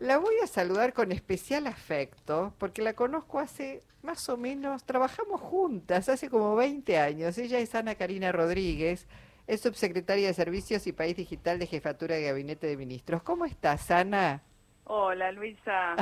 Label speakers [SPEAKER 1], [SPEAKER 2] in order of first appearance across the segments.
[SPEAKER 1] La voy a saludar con especial afecto porque la conozco hace más o menos, trabajamos juntas hace como 20 años. Ella es Ana Karina Rodríguez, es subsecretaria de Servicios y País Digital de Jefatura de Gabinete de Ministros. ¿Cómo estás, Ana?
[SPEAKER 2] Hola Luisa,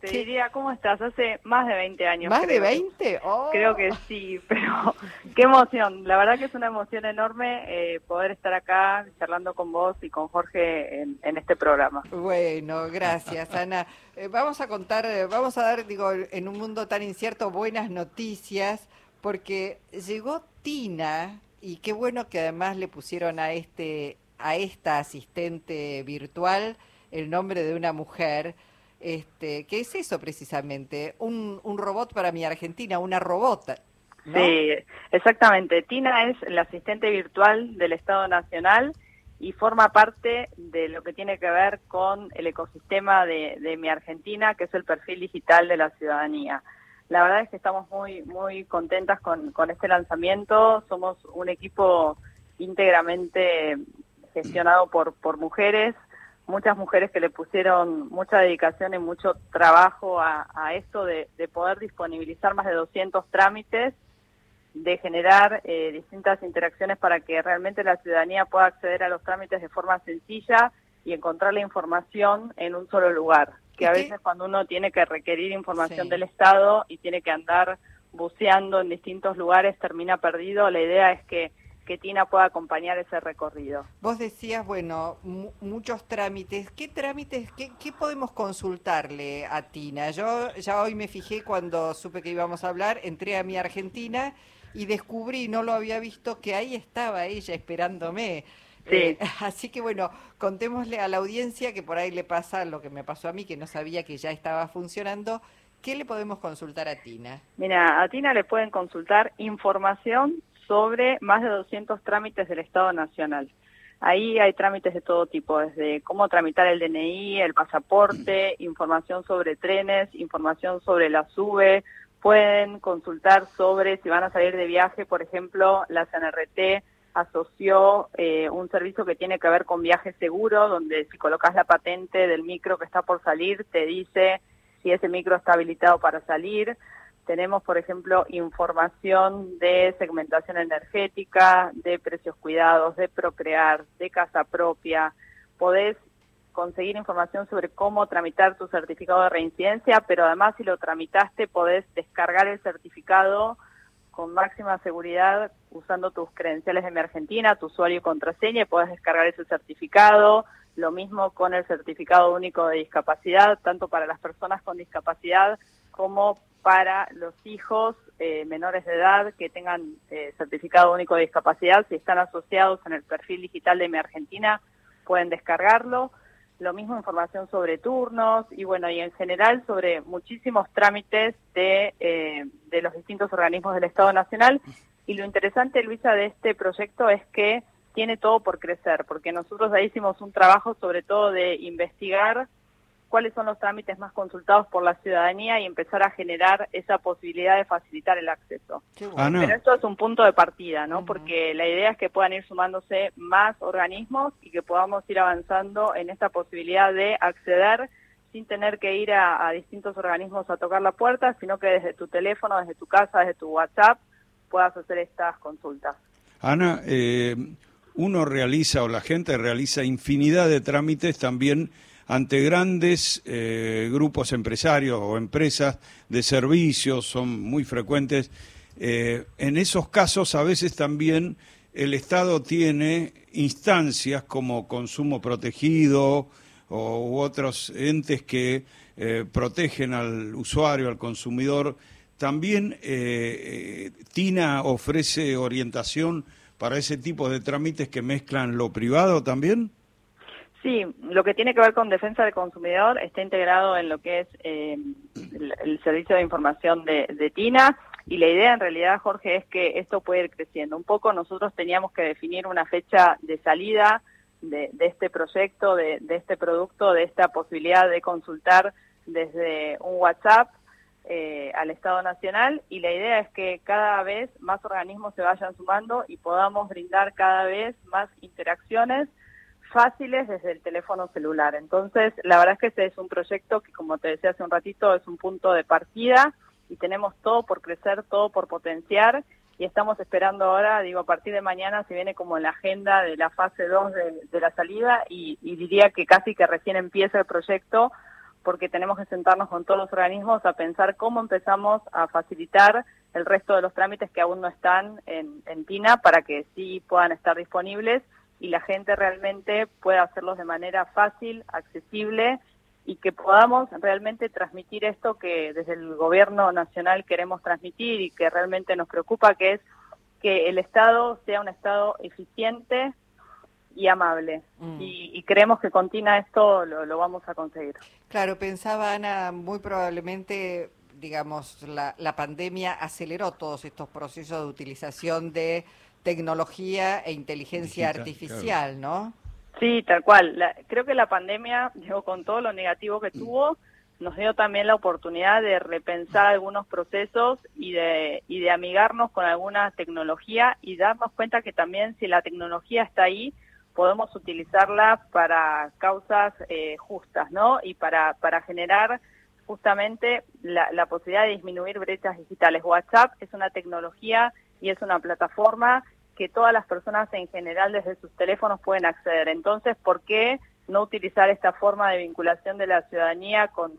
[SPEAKER 2] te diría, ¿cómo estás? Hace más de 20 años.
[SPEAKER 1] ¿Más de 20? Oh.
[SPEAKER 2] Creo que sí, pero qué emoción. La verdad que es una emoción enorme eh, poder estar acá charlando con vos y con Jorge en, este programa.
[SPEAKER 1] Bueno, gracias Ana. Eh, vamos a contar, eh, vamos a dar, digo, en un mundo tan incierto, buenas noticias, porque llegó Tina y qué bueno que además le pusieron a, este, a esta asistente virtual el nombre de una mujer. Este, ¿Qué es eso precisamente? Un, un robot para mi Argentina, una robota.
[SPEAKER 2] Sí, exactamente. Tina es la asistente virtual del Estado Nacional y forma parte de lo que tiene que ver con el ecosistema de, de mi Argentina, que es el perfil digital de la ciudadanía. La verdad es que estamos muy muy contentas con, con este lanzamiento. Somos un equipo íntegramente gestionado por, por mujeres, muchas mujeres que le pusieron mucha dedicación y mucho trabajo a, esto de, poder disponibilizar más de 200 trámites, de generar eh, distintas interacciones para que realmente la ciudadanía pueda acceder a los trámites de forma sencilla y encontrar la información en un solo lugar. Que a veces cuando uno tiene que requerir información del Estado y tiene que andar buceando en distintos lugares termina perdido. La idea es que que Tina pueda acompañar ese recorrido.
[SPEAKER 1] Vos decías, bueno, muchos trámites. ¿Qué trámites, qué, podemos consultarle a Tina? Yo ya hoy me fijé cuando supe que íbamos a hablar, entré a mi Argentina y descubrí, no lo había visto, que ahí estaba ella esperándome.
[SPEAKER 2] Sí. Eh,
[SPEAKER 1] así que bueno, contémosle a la audiencia que por ahí le pasa lo que me pasó a mí, que no sabía que ya estaba funcionando. ¿Qué le podemos consultar a Tina?
[SPEAKER 2] Mira, a Tina le pueden consultar información sobre más de 200 trámites del Estado Nacional. Ahí hay trámites de todo tipo, desde cómo tramitar el DNI, el pasaporte, información sobre trenes, información sobre la SUBE, pueden consultar sobre si van a salir de viaje, por ejemplo, la CNRT asoció eh, un servicio que tiene que ver con viaje seguro, donde si colocas la patente del micro que está por salir, te dice si ese micro está habilitado para salir. Tenemos, por ejemplo, información de segmentación energética, de precios cuidados, de procrear, de casa propia. Podés conseguir información sobre cómo tramitar tu certificado de reincidencia, pero además si lo tramitaste podés descargar el certificado con máxima seguridad usando tus credenciales de mi Argentina, tu usuario y contraseña y podés descargar ese certificado. Lo mismo con el certificado único de discapacidad, tanto para las personas con discapacidad como para los hijos eh, menores de edad que tengan eh, certificado único de discapacidad, si están asociados en el perfil digital de Mi Argentina, pueden descargarlo. Lo mismo información sobre turnos y bueno, y en general sobre muchísimos trámites de, eh, de los distintos organismos del Estado Nacional. Y lo interesante, Luisa, de este proyecto es que tiene todo por crecer, porque nosotros ahí hicimos un trabajo sobre todo de investigar cuáles son los trámites más consultados por la ciudadanía y empezar a generar esa posibilidad de facilitar el acceso. Pero esto es un punto de partida, ¿no? Porque la idea es que puedan ir sumándose más organismos y que podamos ir avanzando en esta posibilidad de acceder sin tener que ir a, distintos organismos a tocar la puerta, sino que desde tu teléfono, desde tu casa, desde tu WhatsApp, puedas hacer estas consultas.
[SPEAKER 3] Ana, eh, uno realiza o la gente realiza infinidad de trámites también ante grandes eh, grupos empresarios o empresas de servicios, son muy frecuentes. Eh, en esos casos a veces también el Estado tiene instancias como consumo protegido o, u otros entes que eh, protegen al usuario, al consumidor. También TINA ofrece orientación para ese tipo de trámites que mezclan lo privado también.
[SPEAKER 2] Sí, lo que tiene que ver con defensa del consumidor está integrado en lo que es eh, el, servicio de información de, TINA y la idea en realidad, Jorge, es que esto puede ir creciendo. Un poco nosotros teníamos que definir una fecha de salida de, este proyecto, de, este producto, de esta posibilidad de consultar desde un WhatsApp eh, al Estado Nacional y la idea es que cada vez más organismos se vayan sumando y podamos brindar cada vez más interacciones fáciles desde el teléfono celular. Entonces, la verdad es que este es un proyecto que, como te decía hace un ratito, es un punto de partida y tenemos todo por crecer, todo por potenciar y estamos esperando ahora, digo, a partir de mañana se viene como la agenda de la fase 2 de, la salida y, diría que casi que recién empieza el proyecto porque tenemos que sentarnos con todos los organismos a pensar cómo empezamos a facilitar el resto de los trámites que aún no están en, en TINA para que sí puedan estar disponibles y la gente realmente pueda hacerlos de manera fácil, accesible y que podamos realmente transmitir esto que desde el gobierno nacional queremos transmitir y que realmente nos preocupa, que es que el Estado sea un Estado eficiente y amable. Mm. Y, creemos que con TINA esto lo, vamos a conseguir.
[SPEAKER 1] Claro, pensaba Ana, muy probablemente, digamos, la, la pandemia aceleró todos estos procesos de utilización de tecnología e inteligencia artificial, ¿no?
[SPEAKER 2] Sí, tal cual. creo que la pandemia, digo, con todo lo negativo que tuvo, nos dio también la oportunidad de repensar algunos procesos y de, y de amigarnos con alguna tecnología y darnos cuenta que también si la tecnología está ahí, podemos utilizarla para causas eh, justas, ¿no? Y para, para generar justamente la, la posibilidad de disminuir brechas digitales. WhatsApp es una tecnología y es una plataforma que todas las personas en general desde sus teléfonos pueden acceder. Entonces, ¿por qué no utilizar esta forma de vinculación de la ciudadanía con,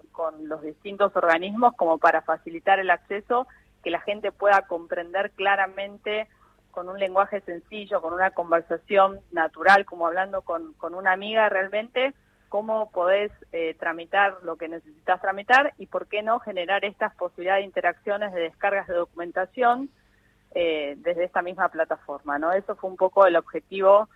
[SPEAKER 2] los distintos organismos como para facilitar el acceso, que la gente pueda comprender claramente con un lenguaje sencillo, con una conversación natural, como hablando con, una amiga realmente, cómo podés eh, tramitar lo que necesitas tramitar y por qué no generar estas posibilidades de interacciones de descargas de documentación eh, desde esta misma plataforma. ¿no? Eso fue un poco el objetivo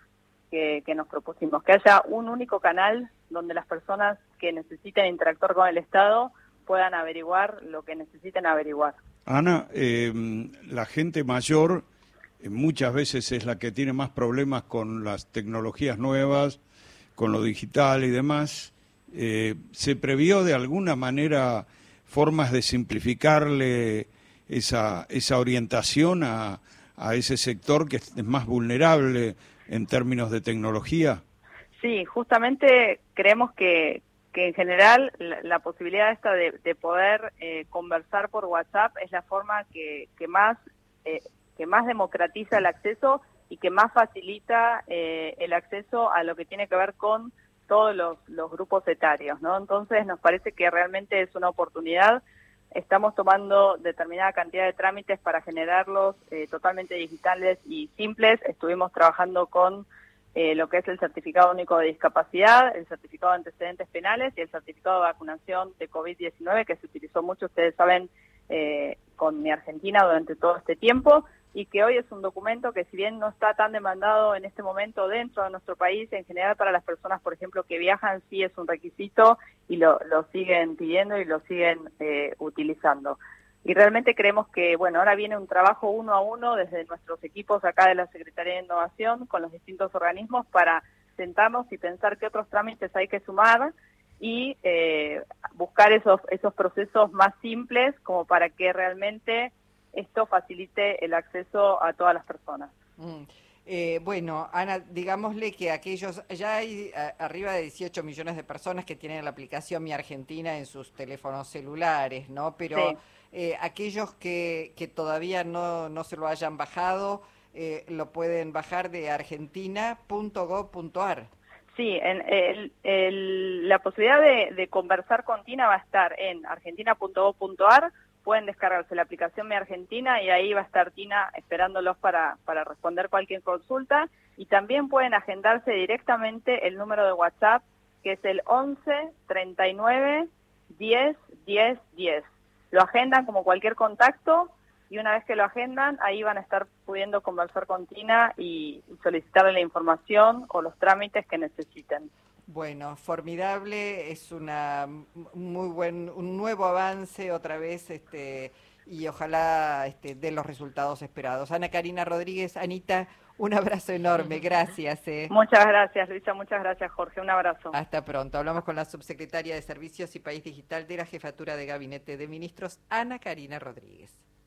[SPEAKER 2] que, nos propusimos, que haya un único canal donde las personas que necesiten interactuar con el Estado puedan averiguar lo que necesiten averiguar.
[SPEAKER 3] Ana, em, la gente mayor eh, muchas veces es la que tiene más problemas con las tecnologías nuevas, con lo digital y demás. Eh, ¿Se previó de alguna manera formas de simplificarle esa, esa orientación a, a ese sector que es más vulnerable en términos de tecnología?
[SPEAKER 2] Sí, justamente creemos que, que en general la, posibilidad esta de, de poder eh, conversar por WhatsApp es la forma que, que más eh, que más democratiza el acceso y que más facilita eh, el acceso a lo que tiene que ver con todos los, grupos etarios, ¿no? Entonces nos parece que realmente es una oportunidad Estamos tomando determinada cantidad de trámites para generarlos eh, totalmente digitales y simples. Estuvimos trabajando con eh, lo que es el certificado único de discapacidad, el certificado de antecedentes penales y el certificado de vacunación de COVID-19 que se utilizó mucho, ustedes saben, eh, con mi Argentina durante todo este tiempo y que hoy es un documento que si bien no está tan demandado en este momento dentro de nuestro país, en general para las personas, por ejemplo, que viajan, sí es un requisito y lo, lo siguen pidiendo y lo siguen eh, utilizando. Y realmente creemos que, bueno, ahora viene un trabajo uno a uno desde nuestros equipos acá de la Secretaría de Innovación con los distintos organismos para sentarnos y pensar qué otros trámites hay que sumar y eh, buscar esos, esos procesos más simples como para que realmente esto facilite el acceso a todas las personas.
[SPEAKER 1] Mm. Eh, bueno, Ana, digámosle que aquellos, ya hay arriba de 18 millones de personas que tienen la aplicación Mi Argentina en sus teléfonos celulares, ¿no? Pero eh, aquellos que, que todavía no, no se lo hayan bajado, eh, lo pueden bajar de argentina.gov.ar.
[SPEAKER 2] Sí, en el, la posibilidad de, de conversar con Tina va a estar en argentina.gov.ar pueden descargarse la aplicación Mi Argentina y ahí va a estar Tina esperándolos para, para responder cualquier consulta y también pueden agendarse directamente el número de WhatsApp que es el 11 39 10 10 10. Lo agendan como cualquier contacto y una vez que lo agendan, ahí van a estar pudiendo conversar con Tina y solicitarle la información o los trámites que necesiten.
[SPEAKER 1] Bueno, formidable, es una muy buen, un nuevo avance otra vez, este, y ojalá este, den los resultados esperados. Ana Karina Rodríguez, Anita, un abrazo enorme, gracias. Eh.
[SPEAKER 2] Muchas gracias, Luisa, muchas gracias, Jorge, un abrazo.
[SPEAKER 1] Hasta pronto. Hablamos con la subsecretaria de Servicios y País Digital de la Jefatura de Gabinete de Ministros, Ana Karina Rodríguez.